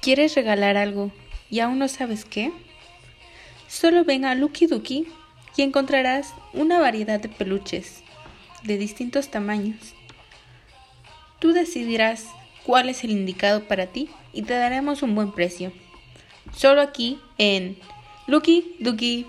¿Quieres regalar algo y aún no sabes qué? Solo ven a Lucky Ducky y encontrarás una variedad de peluches de distintos tamaños. Tú decidirás cuál es el indicado para ti y te daremos un buen precio. Solo aquí en Lucky Ducky.